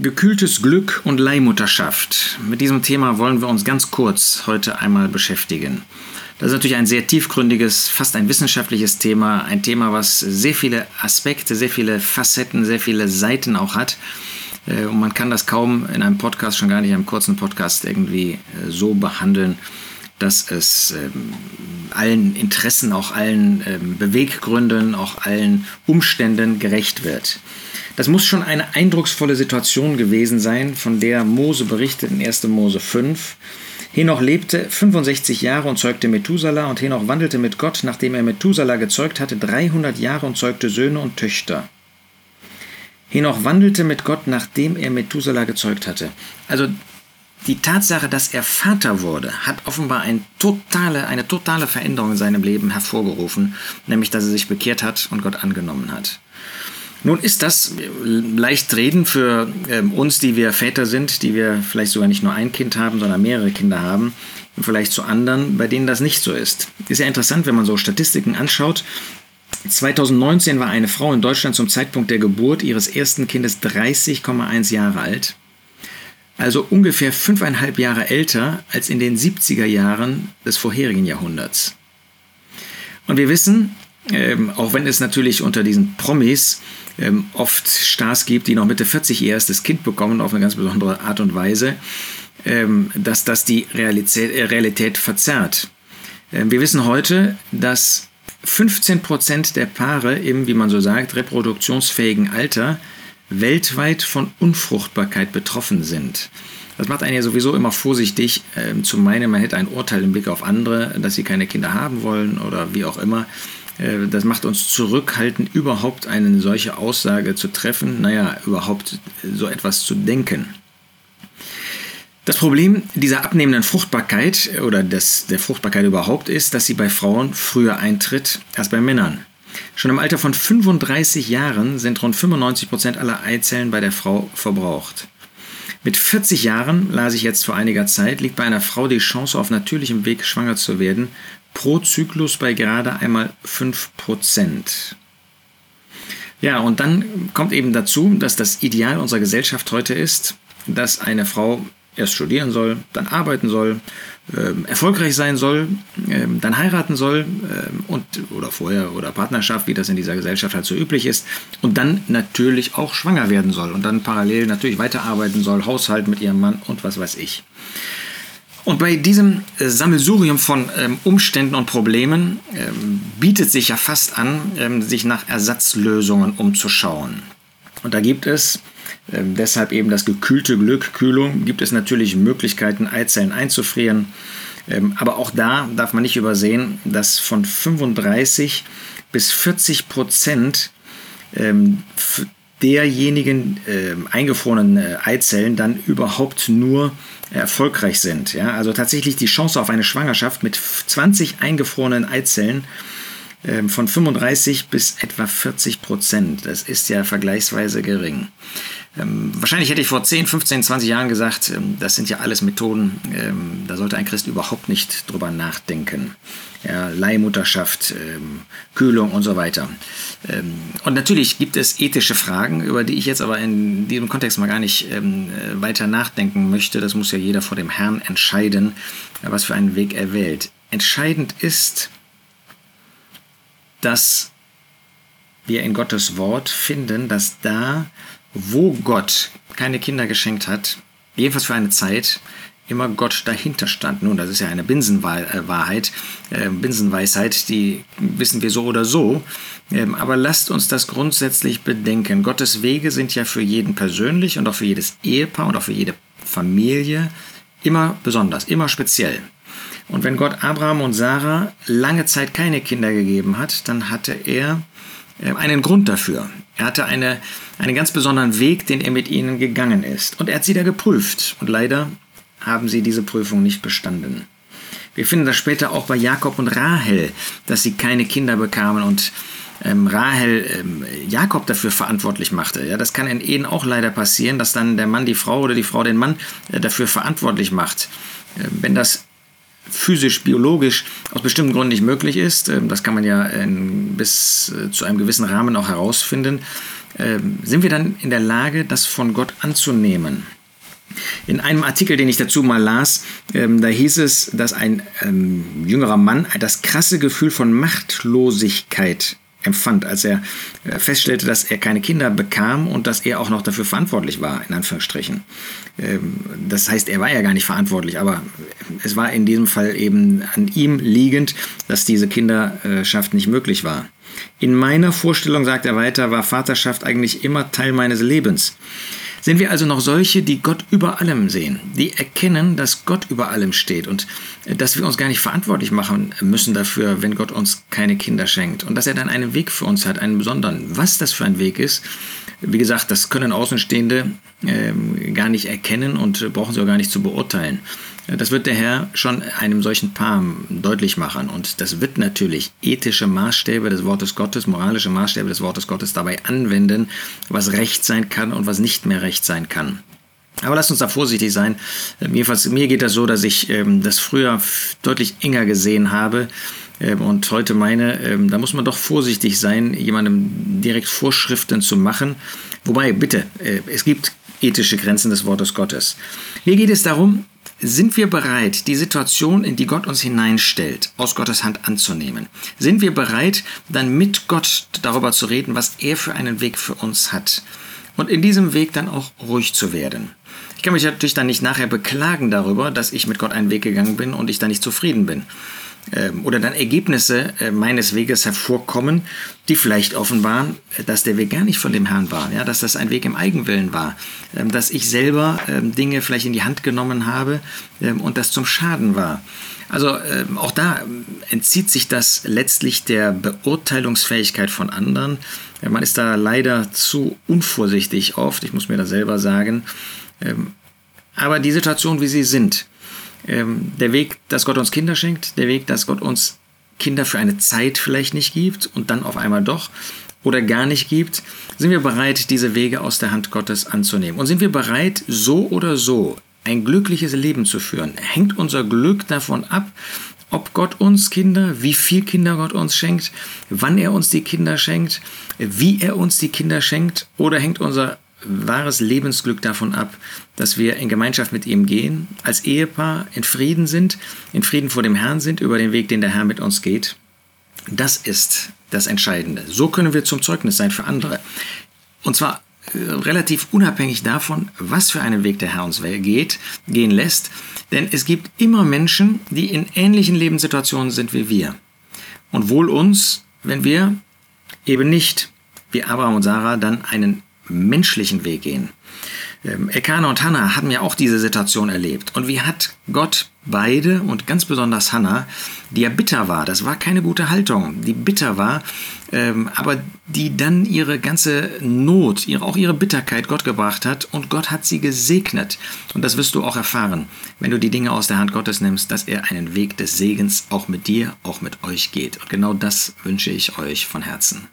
Gekühltes Glück und Leihmutterschaft. Mit diesem Thema wollen wir uns ganz kurz heute einmal beschäftigen. Das ist natürlich ein sehr tiefgründiges, fast ein wissenschaftliches Thema, ein Thema, was sehr viele Aspekte, sehr viele Facetten, sehr viele Seiten auch hat. Äh, und man kann das kaum in einem Podcast, schon gar nicht in einem kurzen Podcast irgendwie äh, so behandeln, dass es ähm, allen Interessen, auch allen ähm, Beweggründen, auch allen Umständen gerecht wird. Das muss schon eine eindrucksvolle Situation gewesen sein, von der Mose berichtet in 1. Mose 5. Henoch lebte 65 Jahre und zeugte Methuselah und Henoch wandelte mit Gott, nachdem er Methuselah gezeugt hatte, 300 Jahre und zeugte Söhne und Töchter. Henoch wandelte mit Gott, nachdem er Methuselah gezeugt hatte. Also die Tatsache, dass er Vater wurde, hat offenbar eine totale, eine totale Veränderung in seinem Leben hervorgerufen, nämlich dass er sich bekehrt hat und Gott angenommen hat. Nun ist das leicht reden für ähm, uns, die wir Väter sind, die wir vielleicht sogar nicht nur ein Kind haben, sondern mehrere Kinder haben, vielleicht zu anderen, bei denen das nicht so ist. Ist ja interessant, wenn man so Statistiken anschaut. 2019 war eine Frau in Deutschland zum Zeitpunkt der Geburt ihres ersten Kindes 30,1 Jahre alt. Also ungefähr fünfeinhalb Jahre älter als in den 70er Jahren des vorherigen Jahrhunderts. Und wir wissen, ähm, auch wenn es natürlich unter diesen Promis ähm, oft Stars gibt, die noch Mitte 40 ihr erstes Kind bekommen, auf eine ganz besondere Art und Weise, ähm, dass das die Realität, äh, Realität verzerrt. Ähm, wir wissen heute, dass 15 Prozent der Paare im, wie man so sagt, reproduktionsfähigen Alter weltweit von Unfruchtbarkeit betroffen sind. Das macht einen ja sowieso immer vorsichtig, äh, zu meinen, man hätte ein Urteil im Blick auf andere, dass sie keine Kinder haben wollen oder wie auch immer. Äh, das macht uns zurückhaltend, überhaupt eine solche Aussage zu treffen, naja, überhaupt so etwas zu denken. Das Problem dieser abnehmenden Fruchtbarkeit oder des, der Fruchtbarkeit überhaupt ist, dass sie bei Frauen früher eintritt als bei Männern. Schon im Alter von 35 Jahren sind rund 95 Prozent aller Eizellen bei der Frau verbraucht. Mit 40 Jahren, las ich jetzt vor einiger Zeit, liegt bei einer Frau die Chance auf natürlichem Weg schwanger zu werden pro Zyklus bei gerade einmal 5%. Ja, und dann kommt eben dazu, dass das Ideal unserer Gesellschaft heute ist, dass eine Frau erst studieren soll, dann arbeiten soll, äh, erfolgreich sein soll, äh, dann heiraten soll äh, und oder vorher oder Partnerschaft, wie das in dieser Gesellschaft halt so üblich ist, und dann natürlich auch schwanger werden soll und dann parallel natürlich weiterarbeiten soll, Haushalt mit ihrem Mann und was weiß ich. Und bei diesem äh, Sammelsurium von ähm, Umständen und Problemen ähm, bietet sich ja fast an, ähm, sich nach Ersatzlösungen umzuschauen. Und da gibt es, ähm, deshalb eben das gekühlte Glück, Kühlung, gibt es natürlich Möglichkeiten, Eizellen einzufrieren. Ähm, aber auch da darf man nicht übersehen, dass von 35 bis 40 Prozent ähm, derjenigen äh, eingefrorenen äh, Eizellen dann überhaupt nur erfolgreich sind. Ja? Also tatsächlich die Chance auf eine Schwangerschaft mit 20 eingefrorenen Eizellen äh, von 35 bis etwa 40 Prozent. Das ist ja vergleichsweise gering. Ähm, wahrscheinlich hätte ich vor 10, 15, 20 Jahren gesagt, ähm, das sind ja alles Methoden, ähm, da sollte ein Christ überhaupt nicht drüber nachdenken. Ja, Leihmutterschaft, Kühlung und so weiter. Und natürlich gibt es ethische Fragen, über die ich jetzt aber in diesem Kontext mal gar nicht äh, weiter nachdenken möchte. Das muss ja jeder vor dem Herrn entscheiden, was für einen Weg er wählt. Entscheidend ist, dass wir in Gottes Wort finden, dass da wo Gott keine Kinder geschenkt hat, jedenfalls für eine Zeit, immer Gott dahinter stand. Nun, das ist ja eine Binsenwahrheit, äh, Binsenweisheit, die wissen wir so oder so. Ähm, aber lasst uns das grundsätzlich bedenken. Gottes Wege sind ja für jeden persönlich und auch für jedes Ehepaar und auch für jede Familie immer besonders, immer speziell. Und wenn Gott Abraham und Sarah lange Zeit keine Kinder gegeben hat, dann hatte er äh, einen Grund dafür. Er hatte eine, einen ganz besonderen Weg, den er mit ihnen gegangen ist. Und er hat sie da geprüft. Und leider haben sie diese Prüfung nicht bestanden. Wir finden das später auch bei Jakob und Rahel, dass sie keine Kinder bekamen und ähm, Rahel ähm, Jakob dafür verantwortlich machte. Ja, das kann in Ehen auch leider passieren, dass dann der Mann die Frau oder die Frau den Mann äh, dafür verantwortlich macht. Äh, wenn das physisch, biologisch aus bestimmten Gründen nicht möglich ist, ähm, das kann man ja in, bis äh, zu einem gewissen Rahmen auch herausfinden, ähm, sind wir dann in der Lage, das von Gott anzunehmen. In einem Artikel, den ich dazu mal las, ähm, da hieß es, dass ein ähm, jüngerer Mann das krasse Gefühl von Machtlosigkeit empfand, als er äh, feststellte, dass er keine Kinder bekam und dass er auch noch dafür verantwortlich war, in Anführungsstrichen. Ähm, das heißt, er war ja gar nicht verantwortlich, aber es war in diesem Fall eben an ihm liegend, dass diese Kinderschaft nicht möglich war. In meiner Vorstellung, sagt er weiter, war Vaterschaft eigentlich immer Teil meines Lebens. Sind wir also noch solche, die Gott über allem sehen, die erkennen, dass Gott über allem steht und äh, dass wir uns gar nicht verantwortlich machen müssen dafür, wenn Gott uns keine Kinder schenkt und dass er dann einen Weg für uns hat, einen besonderen. Was das für ein Weg ist, wie gesagt, das können Außenstehende gar nicht erkennen und brauchen sie auch gar nicht zu beurteilen. Das wird der Herr schon einem solchen Paar deutlich machen. Und das wird natürlich ethische Maßstäbe des Wortes Gottes, moralische Maßstäbe des Wortes Gottes dabei anwenden, was Recht sein kann und was nicht mehr Recht sein kann. Aber lasst uns da vorsichtig sein. Jedenfalls mir geht das so, dass ich ähm, das früher deutlich enger gesehen habe ähm, und heute meine, ähm, da muss man doch vorsichtig sein, jemandem direkt Vorschriften zu machen. Wobei, bitte, äh, es gibt ethische Grenzen des Wortes Gottes. Mir geht es darum, sind wir bereit, die Situation, in die Gott uns hineinstellt, aus Gottes Hand anzunehmen? Sind wir bereit, dann mit Gott darüber zu reden, was er für einen Weg für uns hat? Und in diesem Weg dann auch ruhig zu werden. Ich kann mich natürlich dann nicht nachher beklagen darüber, dass ich mit Gott einen Weg gegangen bin und ich da nicht zufrieden bin. Ähm, oder dann Ergebnisse äh, meines Weges hervorkommen, die vielleicht offenbaren, dass der Weg gar nicht von dem Herrn war, ja, dass das ein Weg im Eigenwillen war, ähm, dass ich selber ähm, Dinge vielleicht in die Hand genommen habe und das zum Schaden war. Also auch da entzieht sich das letztlich der Beurteilungsfähigkeit von anderen. Man ist da leider zu unvorsichtig oft, ich muss mir das selber sagen. Aber die Situation, wie sie sind, ähm, der Weg, dass Gott uns Kinder schenkt, der Weg, dass Gott uns Kinder für eine Zeit vielleicht nicht gibt und dann auf einmal doch oder gar nicht gibt, sind wir bereit, diese Wege aus der Hand Gottes anzunehmen. Und sind wir bereit, so oder so ein glückliches Leben zu führen? Hängt unser Glück davon ab, ob Gott uns Kinder, wie viel Kinder Gott uns schenkt, wann er uns die Kinder schenkt, wie er uns die Kinder schenkt, oder hängt unser wahres Lebensglück davon ab, dass wir in Gemeinschaft mit ihm gehen, als Ehepaar in Frieden sind, in Frieden vor dem Herrn sind, über den Weg, den der Herr mit uns geht. Das ist das Entscheidende. So können wir zum Zeugnis sein für andere. Und zwar äh, relativ unabhängig davon, was für einen Weg der Herr uns geht, gehen lässt. Denn es gibt immer Menschen, die in ähnlichen Lebenssituationen sind wie wir. Und wohl uns, wenn wir eben nicht wie Abraham und Sarah dann einen menschlichen Weg gehen. Ähm, Elkanah und Hannah haben ja auch diese Situation erlebt. Und wie hat Gott beide und ganz besonders Hannah, die ja bitter war, das war keine gute Haltung, die bitter war, ähm, aber die dann ihre ganze Not, ihre, auch ihre Bitterkeit Gott gebracht hat und Gott hat sie gesegnet. Und das wirst du auch erfahren, wenn du die Dinge aus der Hand Gottes nimmst, dass er einen Weg des Segens auch mit dir, auch mit euch geht. Und genau das wünsche ich euch von Herzen.